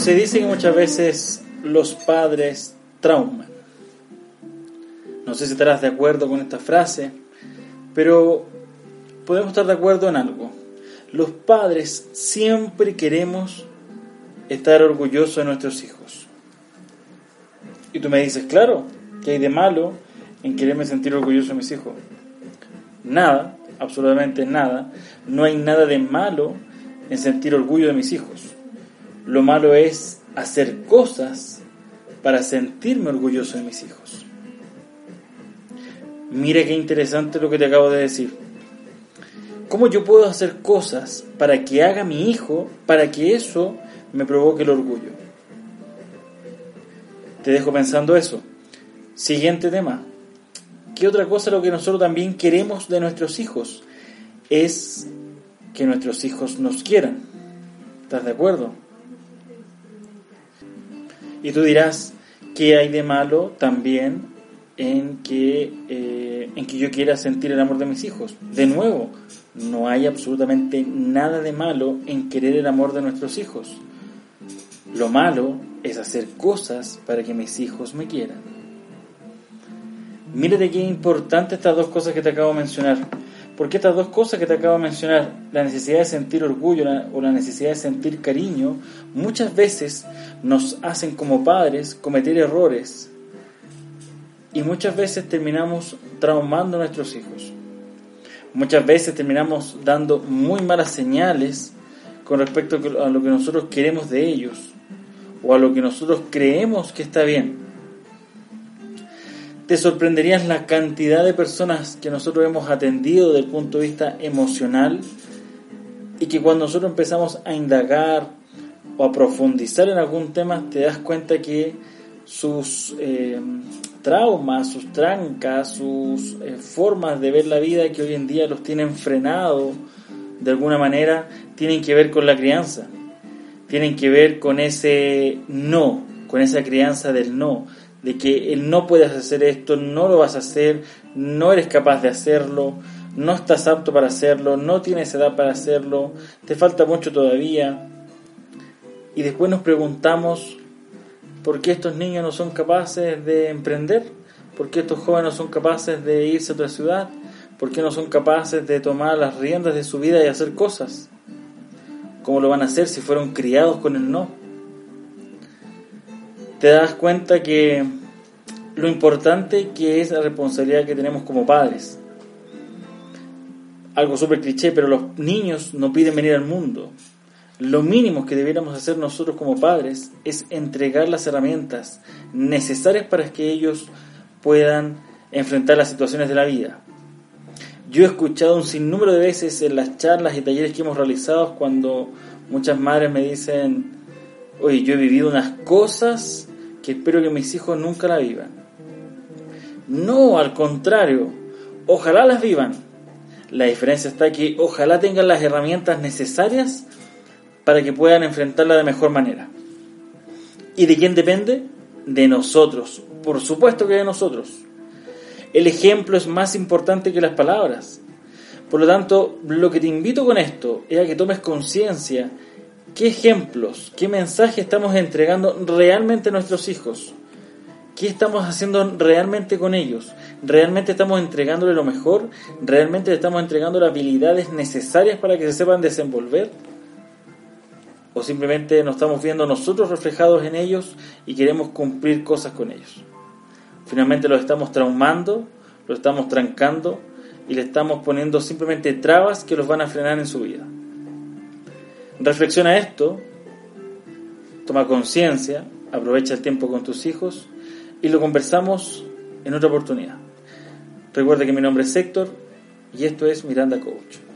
Se dice que muchas veces los padres trauman. No sé si estarás de acuerdo con esta frase, pero podemos estar de acuerdo en algo. Los padres siempre queremos estar orgullosos de nuestros hijos. Y tú me dices, claro, ¿qué hay de malo en quererme sentir orgulloso de mis hijos? Nada, absolutamente nada. No hay nada de malo en sentir orgullo de mis hijos. Lo malo es hacer cosas para sentirme orgulloso de mis hijos. Mira qué interesante lo que te acabo de decir. ¿Cómo yo puedo hacer cosas para que haga mi hijo, para que eso me provoque el orgullo? Te dejo pensando eso. Siguiente tema. ¿Qué otra cosa lo que nosotros también queremos de nuestros hijos? Es que nuestros hijos nos quieran. ¿Estás de acuerdo? Y tú dirás, ¿qué hay de malo también en que, eh, en que yo quiera sentir el amor de mis hijos? De nuevo, no hay absolutamente nada de malo en querer el amor de nuestros hijos. Lo malo es hacer cosas para que mis hijos me quieran. Mírate qué importante estas dos cosas que te acabo de mencionar. Porque estas dos cosas que te acabo de mencionar, la necesidad de sentir orgullo o la necesidad de sentir cariño, muchas veces nos hacen como padres cometer errores y muchas veces terminamos traumando a nuestros hijos. Muchas veces terminamos dando muy malas señales con respecto a lo que nosotros queremos de ellos o a lo que nosotros creemos que está bien te sorprenderías la cantidad de personas que nosotros hemos atendido desde el punto de vista emocional y que cuando nosotros empezamos a indagar o a profundizar en algún tema te das cuenta que sus eh, traumas, sus trancas, sus eh, formas de ver la vida que hoy en día los tienen frenado de alguna manera tienen que ver con la crianza, tienen que ver con ese no, con esa crianza del no, de que no puedes hacer esto, no lo vas a hacer, no eres capaz de hacerlo, no estás apto para hacerlo, no tienes edad para hacerlo, te falta mucho todavía. Y después nos preguntamos por qué estos niños no son capaces de emprender, por qué estos jóvenes no son capaces de irse a otra ciudad, por qué no son capaces de tomar las riendas de su vida y hacer cosas. ¿Cómo lo van a hacer si fueron criados con el no? Te das cuenta que lo importante que es la responsabilidad que tenemos como padres. Algo súper cliché, pero los niños no piden venir al mundo. Lo mínimo que debiéramos hacer nosotros como padres es entregar las herramientas necesarias para que ellos puedan enfrentar las situaciones de la vida. Yo he escuchado un sinnúmero de veces en las charlas y talleres que hemos realizado cuando muchas madres me dicen, oye, yo he vivido unas cosas que espero que mis hijos nunca la vivan. No, al contrario, ojalá las vivan. La diferencia está que ojalá tengan las herramientas necesarias para que puedan enfrentarla de mejor manera. ¿Y de quién depende? De nosotros, por supuesto que de nosotros. El ejemplo es más importante que las palabras. Por lo tanto, lo que te invito con esto es a que tomes conciencia ¿Qué ejemplos, qué mensaje estamos entregando realmente a nuestros hijos? ¿Qué estamos haciendo realmente con ellos? ¿Realmente estamos entregándole lo mejor? ¿Realmente le estamos entregando las habilidades necesarias para que se sepan desenvolver? ¿O simplemente nos estamos viendo nosotros reflejados en ellos y queremos cumplir cosas con ellos? Finalmente los estamos traumando, los estamos trancando y le estamos poniendo simplemente trabas que los van a frenar en su vida. Reflexiona esto, toma conciencia, aprovecha el tiempo con tus hijos y lo conversamos en otra oportunidad. Recuerda que mi nombre es Héctor y esto es Miranda Coach.